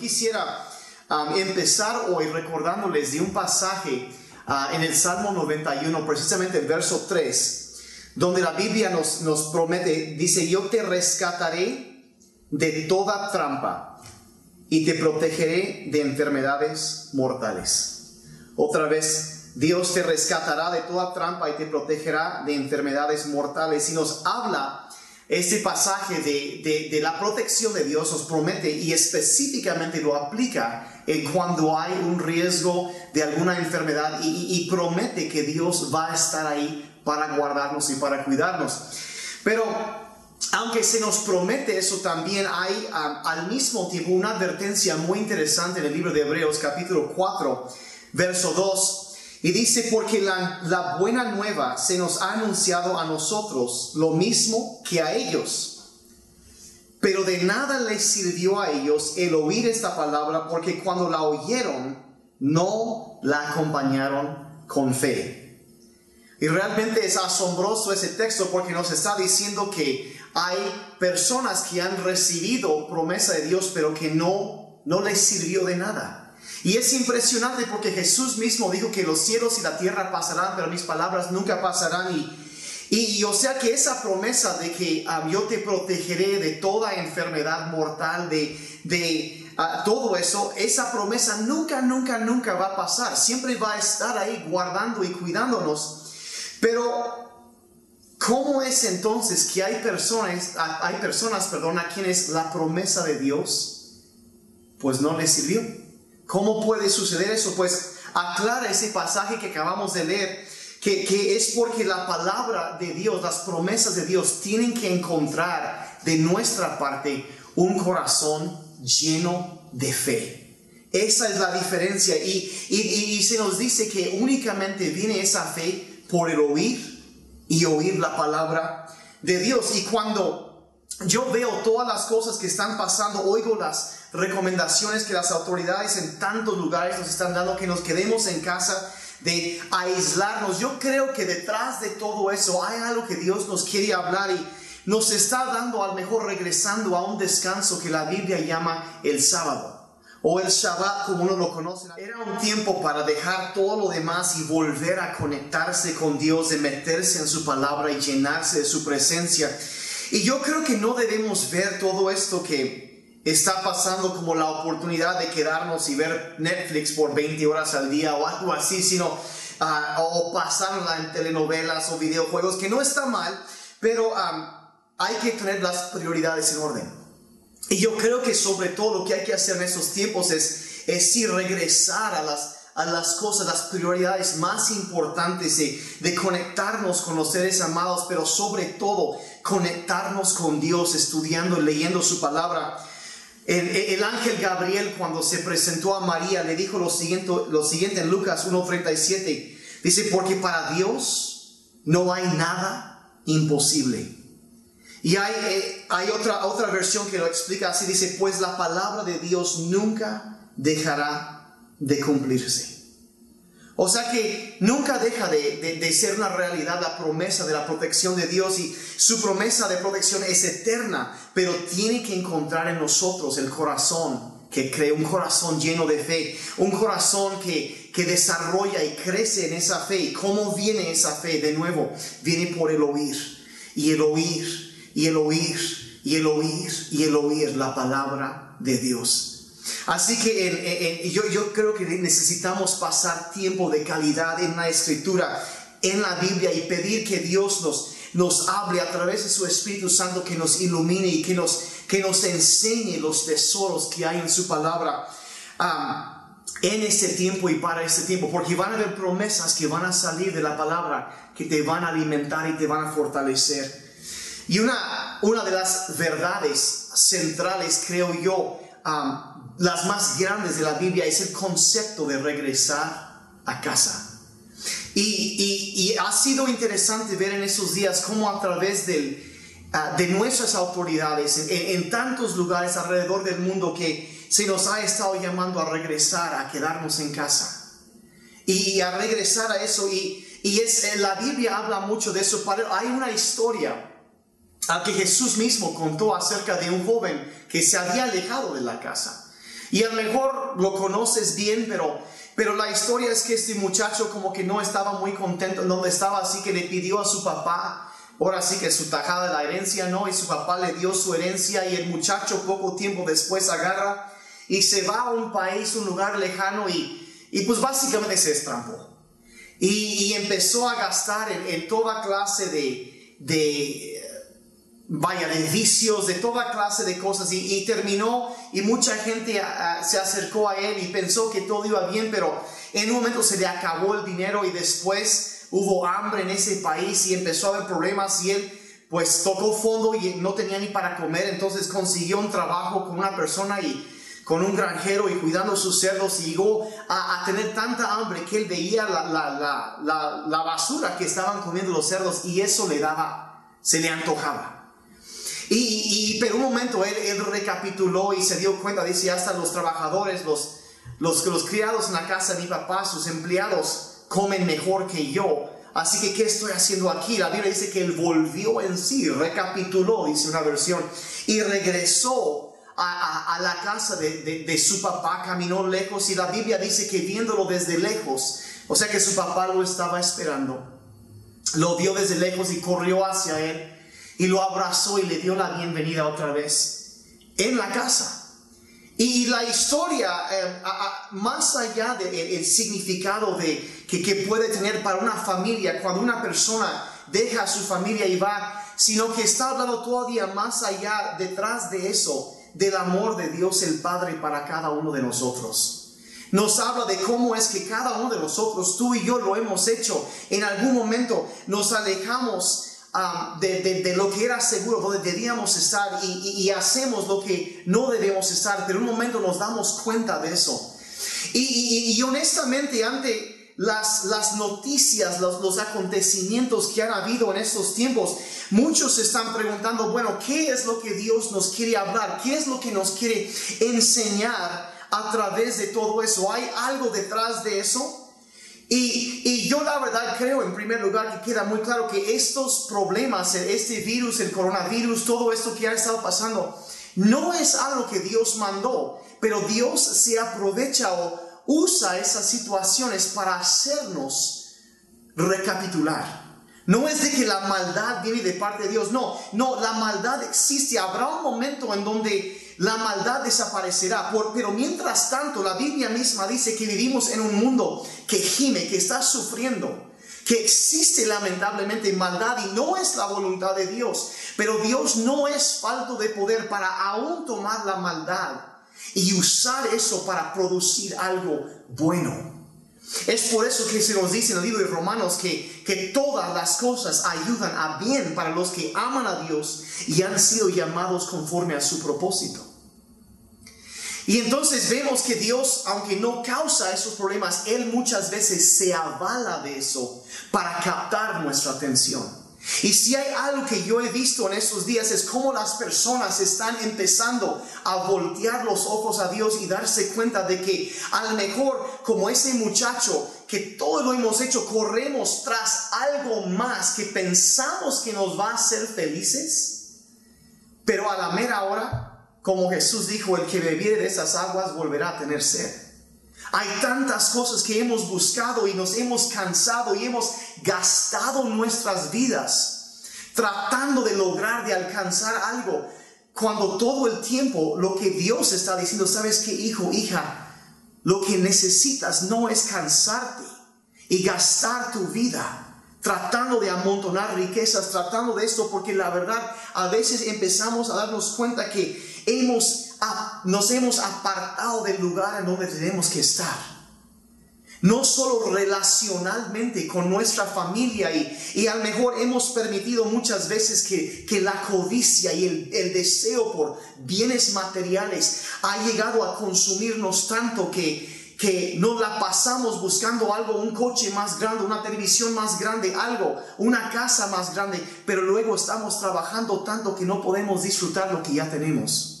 quisiera um, empezar hoy recordándoles de un pasaje uh, en el Salmo 91, precisamente el verso 3, donde la Biblia nos, nos promete, dice, yo te rescataré de toda trampa y te protegeré de enfermedades mortales. Otra vez, Dios te rescatará de toda trampa y te protegerá de enfermedades mortales. Y nos habla este pasaje de, la protección de Dios, nos promete y específicamente lo aplica en cuando hay un riesgo de alguna enfermedad y, promete que Dios va a estar ahí para guardarnos y para cuidarnos. Pero aunque se nos promete eso, también hay al mismo tiempo una advertencia muy interesante en el libro de Hebreos capítulo 4, verso 2. Y dice, porque la, la buena nueva se nos ha anunciado a nosotros lo mismo que a ellos. Pero de nada les sirvió a ellos el oír esta palabra porque cuando la oyeron no la acompañaron con fe. Y realmente es asombroso ese texto porque nos está diciendo que hay personas que han recibido promesa de Dios, pero que no, no les sirvió de nada. Y es impresionante porque Jesús mismo dijo que los cielos y la tierra pasarán, pero mis palabras nunca pasarán. Y, y, o sea que esa promesa de que ah, yo te protegeré de toda enfermedad mortal, de, de ah, todo eso, esa promesa nunca, nunca, nunca va a pasar. Siempre va a estar ahí guardando y cuidándonos. Pero ¿Cómo es entonces que hay personas, hay personas, perdón, a quienes la promesa de Dios pues no les sirvió? ¿Cómo puede suceder eso? Pues aclara ese pasaje que acabamos de leer, que, que es porque la palabra de Dios, las promesas de Dios tienen que encontrar de nuestra parte un corazón lleno de fe. Esa es la diferencia y, y, y se nos dice que únicamente viene esa fe por el oír y oír la palabra de Dios. Y cuando yo veo todas las cosas que están pasando, oigo las recomendaciones que las autoridades en tantos lugares nos están dando, que nos quedemos en casa, de aislarnos. Yo creo que detrás de todo eso hay algo que Dios nos quiere hablar y nos está dando al mejor regresando a un descanso que la Biblia llama el sábado o el Shabbat como uno lo conoce. Era un tiempo para dejar todo lo demás y volver a conectarse con Dios, de meterse en su palabra y llenarse de su presencia. Y yo creo que no debemos ver todo esto que está pasando como la oportunidad de quedarnos y ver Netflix por 20 horas al día o algo así, sino ah, o pasarla en telenovelas o videojuegos, que no está mal, pero hay que tener las prioridades en orden. Y yo creo que sobre todo lo que hay que hacer en estos tiempos es, es sí regresar a las, a las cosas, las prioridades más importantes de, de, conectarnos con los seres amados, pero sobre todo conectarnos con Dios, estudiando, leyendo su palabra. El, el ángel Gabriel cuando se presentó a María le dijo lo siguiente, lo siguiente en Lucas 1.37. Dice, porque para Dios no hay nada imposible. Y hay, eh, hay otra, otra versión que lo explica así, dice, pues la palabra de Dios nunca dejará de cumplirse. O sea que nunca deja de, de, ser una realidad la promesa de la protección de Dios y su promesa de protección es eterna, pero tiene que encontrar en nosotros el corazón que cree, un corazón lleno de fe, un corazón que, que desarrolla y crece en esa fe. ¿Y cómo viene esa fe? De nuevo, viene por el oír y el oír y el oír y el oír y el oír la palabra de Dios. Así que yo, yo creo que necesitamos pasar tiempo de calidad en la escritura, en la Biblia y pedir que Dios nos, nos hable a través de su Espíritu Santo, que nos ilumine y que nos, que nos enseñe los tesoros que hay en su palabra. en este tiempo y para este tiempo, porque van a haber promesas que van a salir de la palabra que te van a alimentar y te van a fortalecer. Y una, una de las verdades centrales, creo yo, las más grandes de la Biblia es el concepto de regresar a casa. Y, ha sido interesante ver en esos días cómo a través ah, de nuestras autoridades en, tantos lugares alrededor del mundo que se nos ha estado llamando a regresar, a quedarnos en casa. Y, a regresar a eso. Y, es, la Biblia habla mucho de eso. Hay una historia que Jesús mismo contó acerca de un joven que se había alejado de la casa. Y a lo mejor lo conoces bien, pero, pero la historia es que este muchacho como que no estaba muy contento en donde estaba, así que le pidió a su papá, ahora sí que su tajada de la herencia, ¿no? Y su papá le dio su herencia y el muchacho poco tiempo después agarra y se va a un país, un lugar lejano y, y pues básicamente se estrampó. Y, empezó a gastar en, toda clase de, de, vaya, de vicios, de toda clase de cosas. Y, terminó y mucha gente se acercó a él y pensó que todo iba bien, pero en un momento se le acabó el dinero y después hubo hambre en ese país y empezó a haber problemas y él pues tocó fondo y no tenía ni para comer, entonces consiguió un trabajo con una persona y con un granjero y cuidando sus cerdos y llegó a, tener tanta hambre que él veía la, basura que estaban comiendo los cerdos y eso le daba, se le antojaba. Y, pero un momento él, él, recapituló y se dio cuenta, dice, hasta los trabajadores, los, los, los criados en la casa de mi papá, sus empleados comen mejor que yo. Así que, ¿qué estoy haciendo aquí? La Biblia dice que él volvió en sí, recapituló, dice una versión, y regresó a, la casa de, su papá, caminó lejos y la Biblia dice que viéndolo desde lejos, o sea que su papá lo estaba esperando, lo vio desde lejos y corrió hacia él y lo abrazó y le dio la bienvenida otra vez en la casa. Y la historia, eh, más allá del significado de, que, que puede tener para una familia, cuando una persona deja a su familia y va, sino que está hablando todavía más allá detrás de eso del amor de Dios el Padre para cada uno de nosotros. Nos habla de cómo es que cada uno de nosotros, tú y yo lo hemos hecho. En algún momento nos alejamos um, de, lo que era seguro, donde debíamos estar y, hacemos lo que no debemos estar, pero un momento nos damos cuenta de eso. Y, honestamente, ante las, las noticias, los, los acontecimientos que han habido en estos tiempos, Muchos se están preguntando, bueno, ¿qué es lo que Dios nos quiere hablar? ¿Qué es lo que nos quiere enseñar a través de todo eso? ¿Hay algo detrás de eso? Y, yo la verdad creo en primer lugar que queda muy claro que estos problemas, este virus, el coronavirus, todo esto que ha estado pasando, no es algo que Dios mandó, pero Dios se aprovecha o usa esas situaciones para hacernos recapitular. No es de que la maldad viene de parte de Dios, no, no, la maldad existe. Habrá un momento en donde la maldad desaparecerá, pero mientras tanto la Biblia misma dice que vivimos en un mundo que gime, que está sufriendo, que existe lamentablemente maldad y no es la voluntad de Dios, pero Dios no es falto de poder para aún tomar la maldad y usar eso para producir algo bueno. Es por eso que se nos dice en el libro de Romanos que, que todas las cosas ayudan a bien para los que aman a Dios y han sido llamados conforme a su propósito. Y entonces vemos que Dios, aunque no causa esos problemas, Él muchas veces se avala de eso para captar nuestra atención. Y si hay algo que yo he visto en estos días es cómo las personas están empezando a voltear los ojos a Dios y darse cuenta de que a lo mejor como ese muchacho que todo lo hemos hecho, corremos tras algo más que pensamos que nos va a hacer felices, pero a la mera hora, como Jesús dijo, el que bebiere de esas aguas volverá a tener sed. Hay tantas cosas que hemos buscado y nos hemos cansado y hemos gastado nuestras vidas tratando de lograr, de alcanzar algo, cuando todo el tiempo lo que Dios está diciendo, sabes que hijo, hija, lo que necesitas no es cansarte y gastar tu vida tratando de amontonar riquezas, tratando de esto, porque la verdad a veces empezamos a darnos cuenta que hemos nos hemos apartado del lugar en donde tenemos que estar. No solo relacionalmente con nuestra familia y, y a lo mejor hemos permitido muchas veces que, que la codicia y el, el, deseo por bienes materiales ha llegado a consumirnos tanto que, que nos la pasamos buscando algo, un coche más grande, una televisión más grande, algo, una casa más grande, pero luego estamos trabajando tanto que no podemos disfrutar lo que ya tenemos.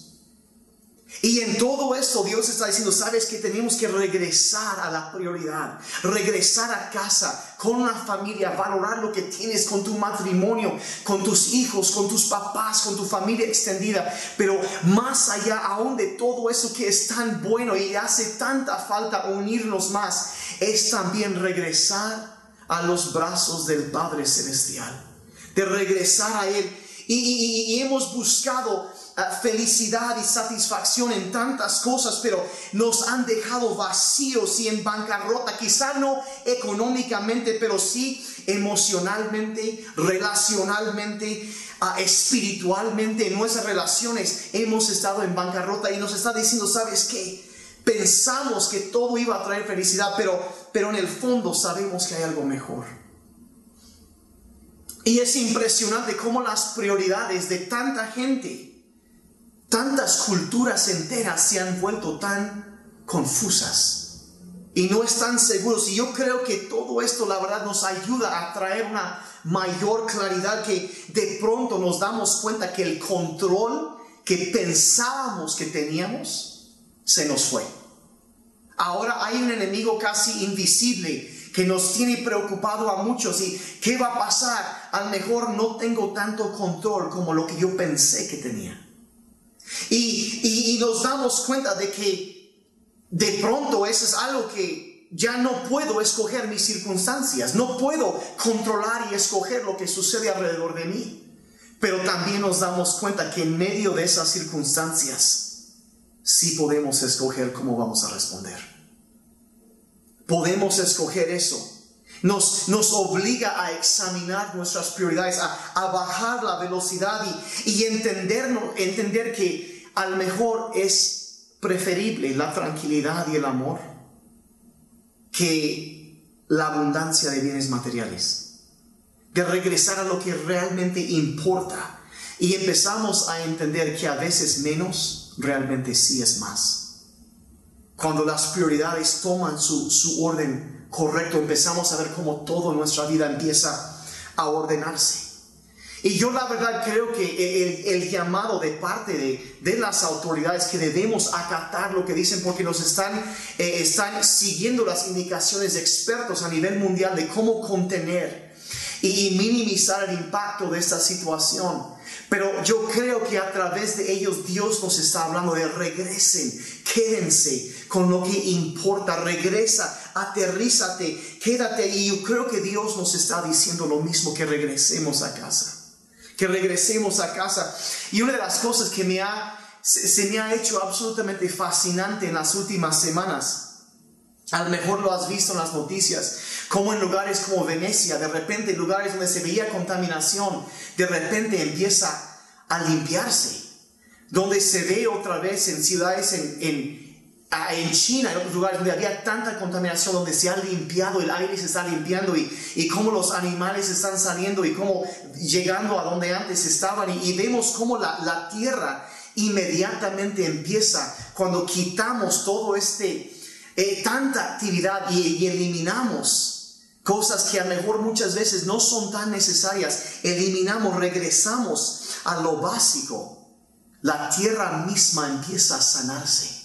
Y en todo esto Dios está diciendo, sabes que tenemos que regresar a la prioridad, regresar a casa con una familia, valorar lo que tienes con tu matrimonio, con tus hijos, con tus papás, con tu familia extendida. Pero más allá aún de todo eso que es tan bueno y hace tanta falta unirnos más, es también regresar a los brazos del Padre Celestial, de regresar a Él. Y, y hemos buscado felicidad y satisfacción en tantas cosas, pero nos han dejado vacíos y en bancarrota, quizá no económicamente, pero sí emocionalmente, relacionalmente, ah, espiritualmente, en nuestras relaciones hemos estado en bancarrota y nos está diciendo, ¿sabes qué? Pensamos que todo iba a traer felicidad, pero, pero en el fondo sabemos que hay algo mejor. Y es impresionante cómo las prioridades de tanta gente, tantas culturas enteras se han vuelto tan confusas y no están seguros. Y yo creo que todo esto, la verdad, nos ayuda a traer una mayor claridad que de pronto nos damos cuenta que el control que pensábamos que teníamos se nos fue. Ahora hay un enemigo casi invisible que nos tiene preocupado a muchos y qué va a pasar. A lo mejor no tengo tanto control como lo que yo pensé que tenía. Y, nos damos cuenta de que de pronto eso es algo que ya no puedo escoger mis circunstancias, no puedo controlar y escoger lo que sucede alrededor de mí. Pero también nos damos cuenta que en medio de esas circunstancias sí podemos escoger cómo vamos a responder. Podemos escoger eso. Nos, nos, obliga a examinar nuestras prioridades, a, bajar la velocidad y, y entender que a lo mejor es preferible la tranquilidad y el amor que la abundancia de bienes materiales. De regresar a lo que realmente importa. Y empezamos a entender que a veces menos realmente sí es más. Cuando las prioridades toman su, su orden correcto, empezamos a ver cómo toda nuestra vida empieza a ordenarse. Y yo la verdad creo que el, llamado de parte de, de, las autoridades que debemos acatar lo que dicen porque nos están, eh, están siguiendo las indicaciones de expertos a nivel mundial de cómo contener y minimizar el impacto de esta situación. Pero yo creo que a través de ellos Dios nos está hablando de regresen, quédense con lo que importa, regresa, aterrízate, quédate. Y yo creo que Dios nos está diciendo lo mismo que regresemos a casa que regresemos a casa. Y una de las cosas que me ha, se, me ha hecho absolutamente fascinante en las últimas semanas, a lo mejor lo has visto en las noticias, como en lugares como Venecia, de repente en lugares donde se veía contaminación, de repente empieza a limpiarse. Donde se ve otra vez en ciudades en en China, en otros lugares donde había tanta contaminación, donde se ha limpiado, el aire se está limpiando y, y cómo los animales están saliendo y cómo llegando a donde antes estaban y, vemos cómo la, la, tierra inmediatamente empieza cuando quitamos todo este, eh, tanta actividad y, y eliminamos cosas que a lo mejor muchas veces no son tan necesarias, eliminamos, regresamos a lo básico, la tierra misma empieza a sanarse.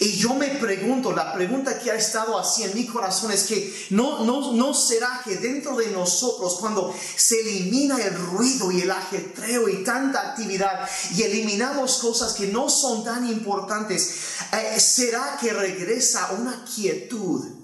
Y yo me pregunto, la pregunta que ha estado así en mi corazón es que no, no, no será que dentro de nosotros cuando se elimina el ruido y el ajetreo y tanta actividad y eliminamos cosas que no son tan importantes, eh, será que regresa una quietud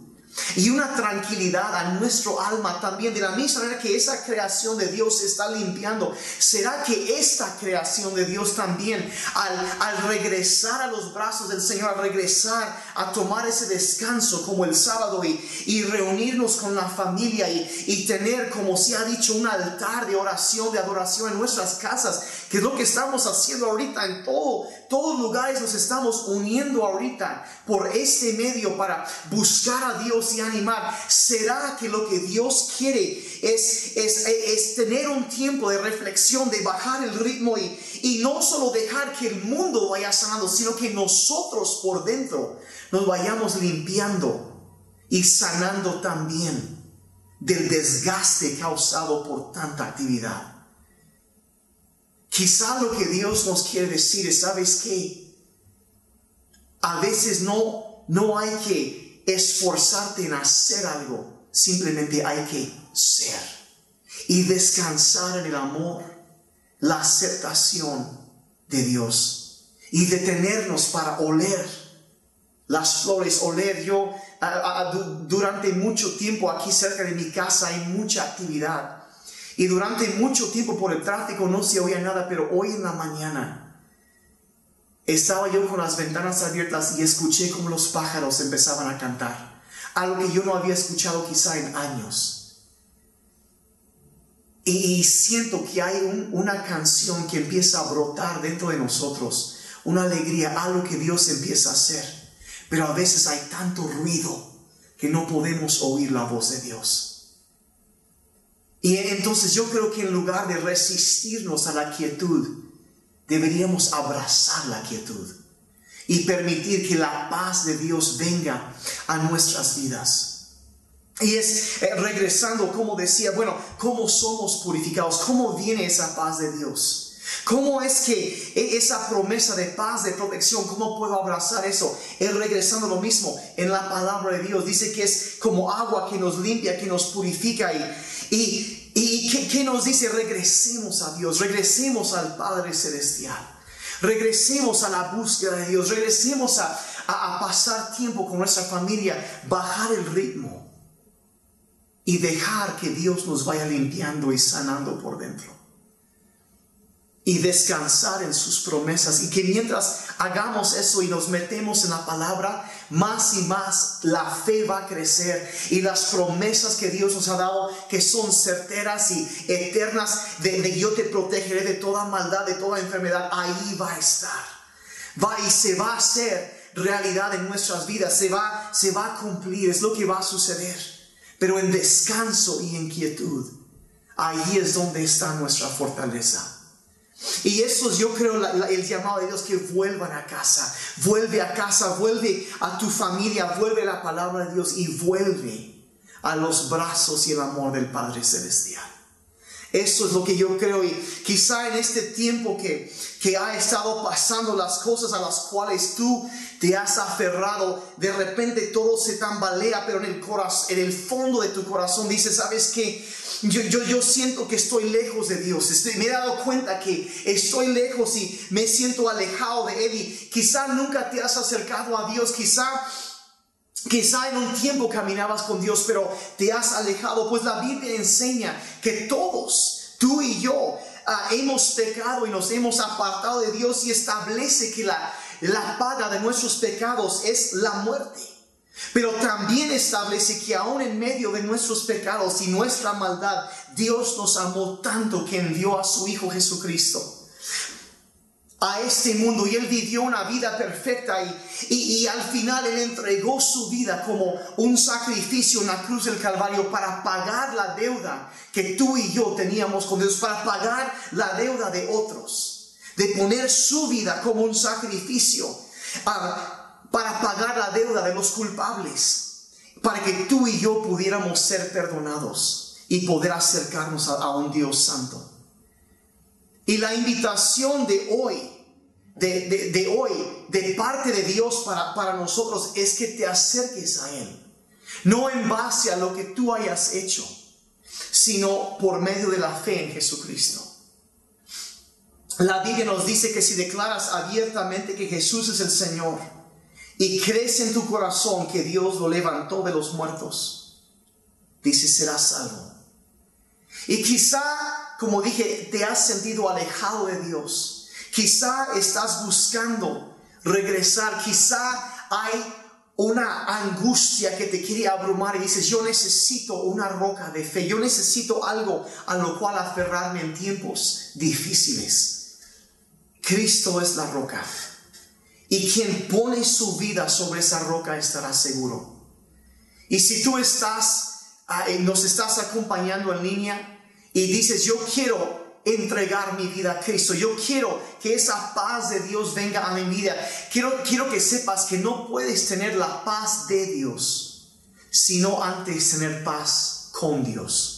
y una tranquilidad a nuestro alma también, de la misma manera que esa creación de Dios se está limpiando. ¿Será que esta creación de Dios también, al, regresar a los brazos del Señor, al regresar a tomar ese descanso como el sábado y, y reunirnos con la familia y, y tener, como se ha dicho, un altar de oración, de adoración en nuestras casas, que es lo que estamos haciendo ahorita en todo, todos lugares nos estamos uniendo ahorita por este medio para buscar a Dios y animar. ¿Será que lo que Dios quiere es, es, es tener un tiempo de reflexión, de bajar el ritmo y, y no solo dejar que el mundo vaya sanando, sino que nosotros por dentro nos vayamos limpiando y sanando también del desgaste causado por tanta actividad? Quizá lo que Dios nos quiere decir es, ¿sabes qué? A veces no, no hay que esforzarte en hacer algo, simplemente hay que ser y descansar en el amor, la aceptación de Dios y detenernos para oler las flores, oler. Yo durante mucho tiempo aquí cerca de mi casa hay mucha actividad y durante mucho tiempo por el tráfico no se oía nada, pero hoy en la mañana estaba yo con las ventanas abiertas y escuché como los pájaros empezaban a cantar, algo que yo no había escuchado quizá en años. Y siento que hay una canción que empieza a brotar dentro de nosotros, una alegría, algo que Dios empieza a hacer. Pero a veces hay tanto ruido que no podemos oír la voz de Dios. Y entonces yo creo que en lugar de resistirnos a la quietud, deberíamos abrazar la quietud y permitir que la paz de Dios venga a nuestras vidas. Y es eh, regresando, como decía, bueno, ¿cómo somos purificados? ¿Cómo viene esa paz de Dios? ¿Cómo es que e, esa promesa de paz, de protección, cómo puedo abrazar eso? Él regresando lo mismo en la palabra de Dios. Dice que es como agua que nos limpia, que nos purifica. Y, y, y ¿qué, nos dice? Regresemos a Dios, regresemos al Padre Celestial. Regresemos a la búsqueda de Dios, regresemos a, a pasar tiempo con nuestra familia, bajar el ritmo y dejar que Dios nos vaya limpiando y sanando por dentro y descansar en sus promesas. Y que mientras hagamos eso y nos metemos en la palabra, más y más la fe va a crecer y las promesas que Dios nos ha dado, que son certeras y eternas, de, yo te protegeré de toda maldad, de toda enfermedad, ahí va a estar. Va y se va a hacer realidad en nuestras vidas, se va, se va a cumplir, es lo que va a suceder. Pero en descanso y en quietud, ahí es donde está nuestra fortaleza. Y eso es, yo creo, el llamado de Dios que vuelvan a casa. Vuelve a casa, vuelve a tu familia, vuelve a la palabra de Dios y vuelve a los brazos y el amor del Padre Celestial. Eso es lo que yo creo y quizá en este tiempo que, que ha estado pasando las cosas a las cuales tú te has aferrado, de repente todo se tambalea, pero en el, corazón, en el fondo de tu corazón dices, ¿sabes qué? Yo, yo, yo siento que estoy lejos de Dios. me he dado cuenta que estoy lejos y me siento alejado de Él. Y quizá nunca te has acercado a Dios. Quizá Quizá en un tiempo caminabas con Dios, pero te has alejado. Pues la Biblia enseña que todos, tú y yo, ah, hemos pecado y nos hemos apartado de Dios y establece que la, la paga de nuestros pecados es la muerte. Pero también establece que aún en medio de nuestros pecados y nuestra maldad, Dios nos amó tanto que envió a su Hijo Jesucristo a este mundo y él vivió una vida perfecta y, y, al final él entregó su vida como un sacrificio en la cruz del Calvario para pagar la deuda que tú y yo teníamos con Dios, para pagar la deuda de otros, de poner su vida como un sacrificio. Para pagar la deuda de los culpables, para que tú y yo pudiéramos ser perdonados y poder acercarnos a, un Dios santo. Y la invitación de hoy, de, hoy, de parte de Dios para, para nosotros, es que te acerques a Él. No en base a lo que tú hayas hecho, sino por medio de la fe en Jesucristo. La Biblia nos dice que si declaras abiertamente que Jesús es el Señor, y crees en tu corazón que Dios lo levantó de los muertos, dice, serás salvo. Y quizá, como dije, te has sentido alejado de Dios. Quizá estás buscando regresar. Quizá hay una angustia que te quiere abrumar y dices, yo necesito una roca de fe. Yo necesito algo a lo cual aferrarme en tiempos difíciles. Cristo es la roca. Y quien pone su vida sobre esa roca estará seguro. Y si tú estás, ah, eh, nos estás acompañando en línea y dices, yo quiero entregar mi vida a Cristo. Yo quiero que esa paz de Dios venga a mi vida. Quiero, quiero que sepas que no puedes tener la paz de Dios, sino antes tener paz con Dios.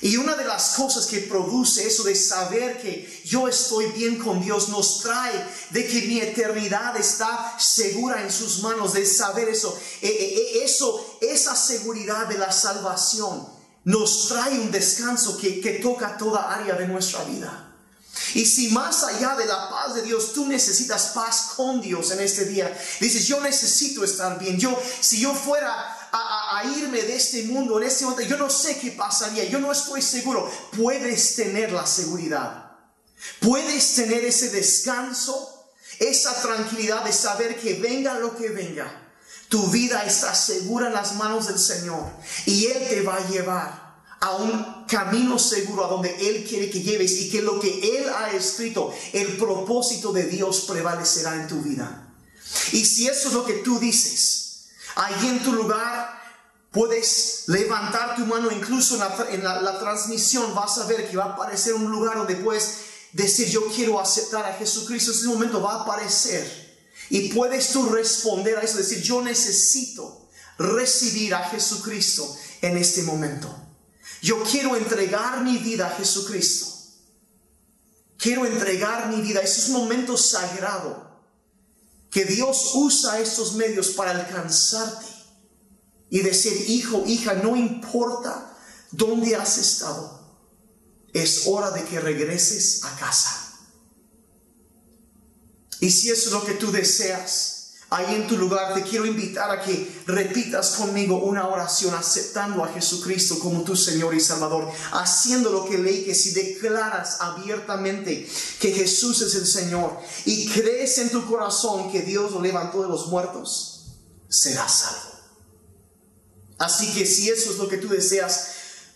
Y una de las cosas que produce eso de saber que yo estoy bien con Dios nos trae de que mi eternidad está segura en sus manos, de saber eso. E, e, e, eso, esa seguridad de la salvación nos trae un descanso que, toca toda área de nuestra vida. Y si más allá de la paz de Dios, tú necesitas paz con Dios en este día, dices, yo necesito estar bien. Yo, si yo fuera a, a, irme de este mundo en este momento, yo no sé qué pasaría, yo no estoy seguro. Puedes tener la seguridad. Puedes tener ese descanso, esa tranquilidad de saber que venga lo que venga. Tu vida está segura en las manos del Señor y Él te va a llevar a un camino seguro a donde Él quiere que lleves y que lo que Él ha escrito, el propósito de Dios prevalecerá en tu vida. Y si eso es lo que tú dices, ahí en tu lugar puedes levantar tu mano, incluso en la, transmisión vas a ver que va a aparecer un lugar donde puedes decir yo quiero aceptar a Jesucristo. En ese momento va a aparecer. Y puedes tú responder a eso, decir yo necesito recibir a Jesucristo en este momento. Yo quiero entregar mi vida a Jesucristo. Quiero entregar mi vida. Ese es un momento sagrado que Dios usa estos medios para alcanzarte y decir, hijo, hija, no importa dónde has estado, es hora de que regreses a casa. Y si eso es lo que tú deseas, ahí en tu lugar, te quiero invitar a que repitas conmigo una oración aceptando a Jesucristo como tu Señor y Salvador, haciendo lo que leí, que si declaras abiertamente que Jesús es el Señor y crees en tu corazón que Dios lo levantó de los muertos, serás salvo. Así que si eso es lo que tú deseas,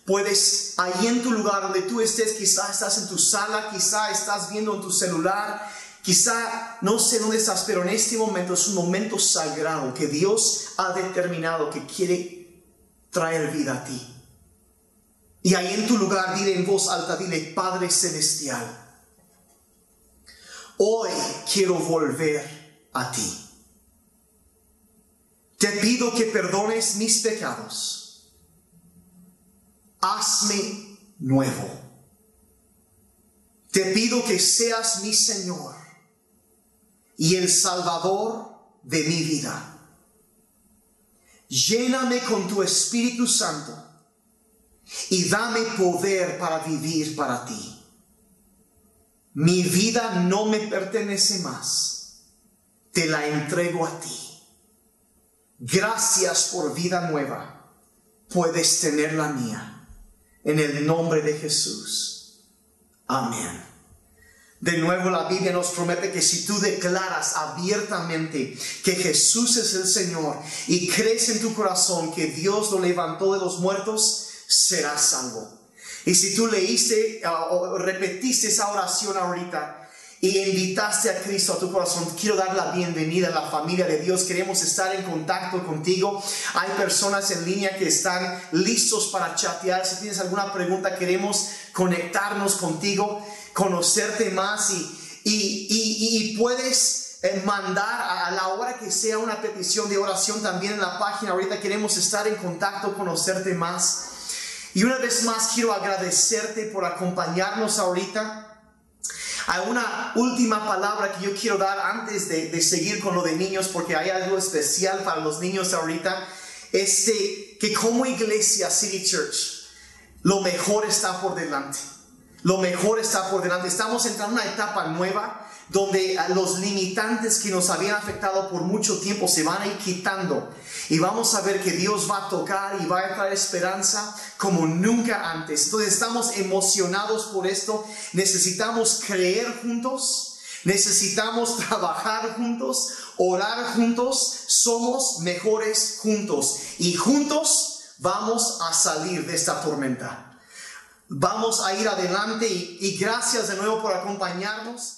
puedes ahí en tu lugar donde tú estés, quizás estás en tu sala, quizá estás viendo en tu celular, Quizá no sé dónde estás, pero en este momento es un momento sagrado que Dios ha determinado que quiere traer vida a ti. Y ahí en tu lugar dile en voz alta, dile Padre Celestial, hoy quiero volver a ti. Te pido que perdones mis pecados. Hazme nuevo. Te pido que seas mi Señor y el Salvador de mi vida. Lléname con tu Espíritu Santo y dame poder para vivir para ti. Mi vida no me pertenece más, te la entrego a ti. Gracias por vida nueva, puedes tener la mía. En el nombre de Jesús. Amén. De nuevo la Biblia nos promete que si tú declaras abiertamente que Jesús es el Señor y crees en tu corazón que Dios lo levantó de los muertos, serás salvo. Y si tú leíste ah, o repetiste esa oración ahorita y invitaste a Cristo a tu corazón, quiero dar la bienvenida a la familia de Dios. Queremos estar en contacto contigo. Hay personas en línea que están listos para chatear. Si tienes alguna pregunta, queremos conectarnos contigo conocerte más y, y, puedes eh, mandar a la hora que sea una petición de oración también en la página. Ahorita queremos estar en contacto, conocerte más. Y una vez más quiero agradecerte por acompañarnos ahorita. Hay una última palabra que yo quiero dar antes de, de, seguir con lo de niños, porque hay algo especial para los niños ahorita. Este, que como iglesia City Church, lo mejor está por delante. Lo mejor está por delante. Estamos entrando en una etapa nueva donde los limitantes que nos habían afectado por mucho tiempo se van a ir quitando. Y vamos a ver que Dios va a tocar y va a traer esperanza como nunca antes. Entonces estamos emocionados por esto. Necesitamos creer juntos. Necesitamos trabajar juntos, orar juntos. Somos mejores juntos. Y juntos vamos a salir de esta tormenta. Vamos a ir adelante y, gracias de nuevo por acompañarnos.